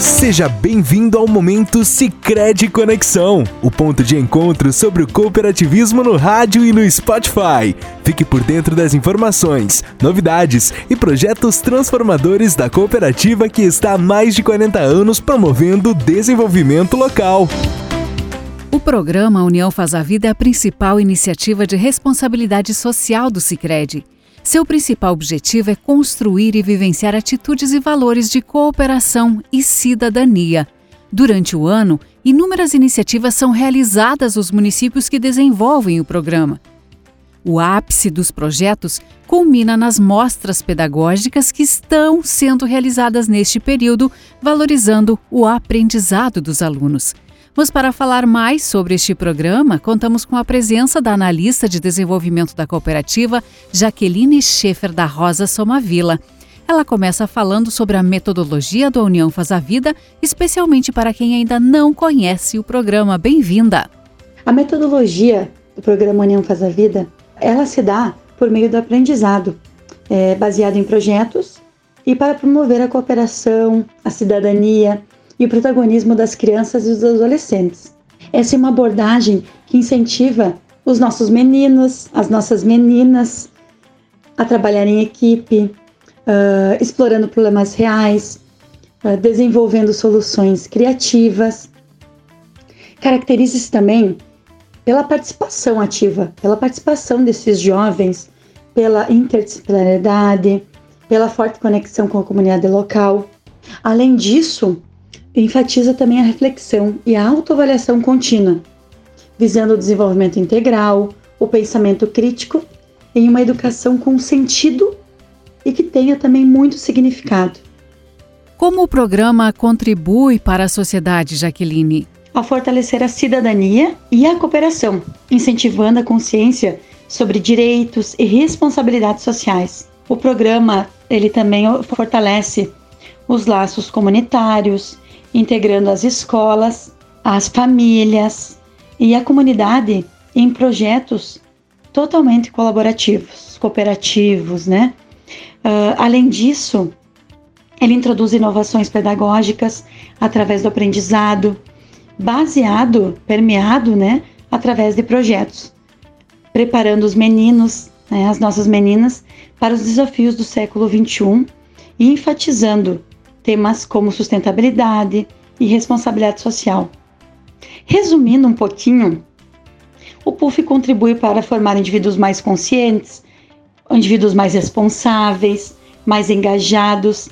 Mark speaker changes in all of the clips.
Speaker 1: Seja bem-vindo ao momento Sicredi Conexão, o ponto de encontro sobre o cooperativismo no rádio e no Spotify. Fique por dentro das informações, novidades e projetos transformadores da cooperativa que está há mais de 40 anos promovendo o desenvolvimento local.
Speaker 2: O programa União Faz a Vida é a principal iniciativa de responsabilidade social do Sicredi. Seu principal objetivo é construir e vivenciar atitudes e valores de cooperação e cidadania. Durante o ano, inúmeras iniciativas são realizadas nos municípios que desenvolvem o programa. O ápice dos projetos culmina nas mostras pedagógicas que estão sendo realizadas neste período, valorizando o aprendizado dos alunos. Mas para falar mais sobre este programa, contamos com a presença da analista de desenvolvimento da cooperativa, Jaqueline Schaefer da Rosa Somavila. Ela começa falando sobre a metodologia do União Faz a Vida, especialmente para quem ainda não conhece o programa. Bem-vinda!
Speaker 3: A metodologia do programa União Faz a Vida, ela se dá por meio do aprendizado, é, baseado em projetos e para promover a cooperação, a cidadania e o protagonismo das crianças e dos adolescentes. Essa é uma abordagem que incentiva os nossos meninos, as nossas meninas a trabalhar em equipe, uh, explorando problemas reais, uh, desenvolvendo soluções criativas. Caracteriza-se também pela participação ativa, pela participação desses jovens, pela interdisciplinaridade, pela forte conexão com a comunidade local. Além disso, enfatiza também a reflexão e a autoavaliação contínua, visando o desenvolvimento integral, o pensamento crítico em uma educação com sentido e que tenha também muito significado.
Speaker 2: Como o programa contribui para a sociedade, Jaqueline?
Speaker 3: A fortalecer a cidadania e a cooperação, incentivando a consciência sobre direitos e responsabilidades sociais. O programa ele também fortalece os laços comunitários, integrando as escolas, as famílias e a comunidade em projetos totalmente colaborativos, cooperativos, né? Uh, além disso, ele introduz inovações pedagógicas através do aprendizado, baseado, permeado, né, através de projetos, preparando os meninos, né, as nossas meninas, para os desafios do século XXI e enfatizando temas como sustentabilidade e responsabilidade social. Resumindo um pouquinho, o PUF contribui para formar indivíduos mais conscientes, indivíduos mais responsáveis, mais engajados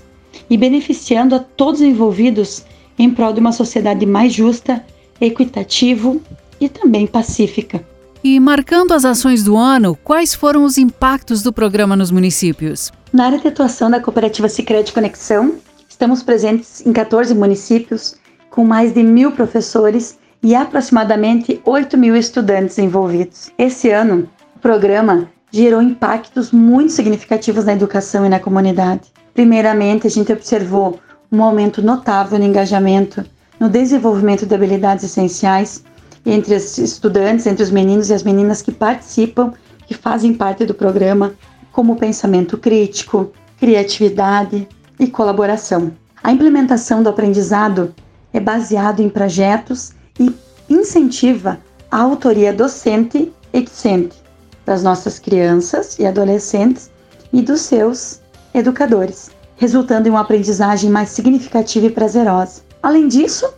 Speaker 3: e beneficiando a todos os envolvidos em prol de uma sociedade mais justa, equitativa e também pacífica.
Speaker 2: E marcando as ações do ano, quais foram os impactos do programa nos municípios?
Speaker 3: Na área de atuação da cooperativa Sicredi Conexão, Estamos presentes em 14 municípios, com mais de mil professores e aproximadamente 8 mil estudantes envolvidos. Esse ano, o programa gerou impactos muito significativos na educação e na comunidade. Primeiramente, a gente observou um aumento notável no engajamento, no desenvolvimento de habilidades essenciais entre os estudantes, entre os meninos e as meninas que participam, que fazem parte do programa, como pensamento crítico, criatividade, e colaboração. A implementação do aprendizado é baseado em projetos e incentiva a autoria docente e discente das nossas crianças e adolescentes e dos seus educadores, resultando em uma aprendizagem mais significativa e prazerosa. Além disso,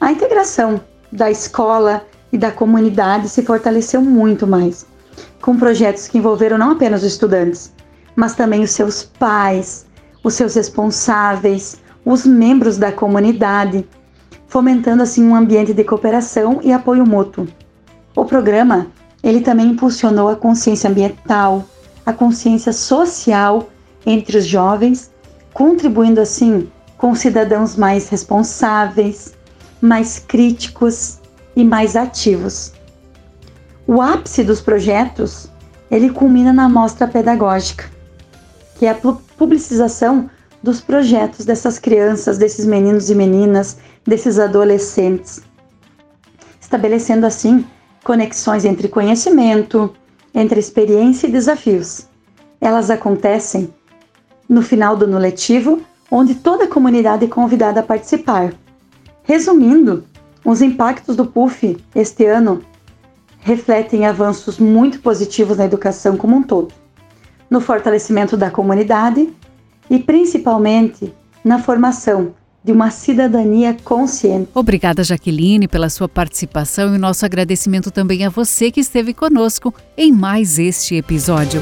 Speaker 3: a integração da escola e da comunidade se fortaleceu muito mais, com projetos que envolveram não apenas os estudantes, mas também os seus pais, os seus responsáveis, os membros da comunidade, fomentando assim um ambiente de cooperação e apoio mútuo. O programa, ele também impulsionou a consciência ambiental, a consciência social entre os jovens, contribuindo assim com cidadãos mais responsáveis, mais críticos e mais ativos. O ápice dos projetos, ele culmina na mostra pedagógica, que é a publicização dos projetos dessas crianças, desses meninos e meninas, desses adolescentes, estabelecendo assim conexões entre conhecimento, entre experiência e desafios. Elas acontecem no final do ano letivo onde toda a comunidade é convidada a participar. Resumindo, os impactos do PUF este ano refletem avanços muito positivos na educação como um todo, no fortalecimento da comunidade e principalmente na formação de uma cidadania consciente.
Speaker 2: Obrigada, Jaqueline, pela sua participação e nosso agradecimento também a você que esteve conosco em mais este episódio.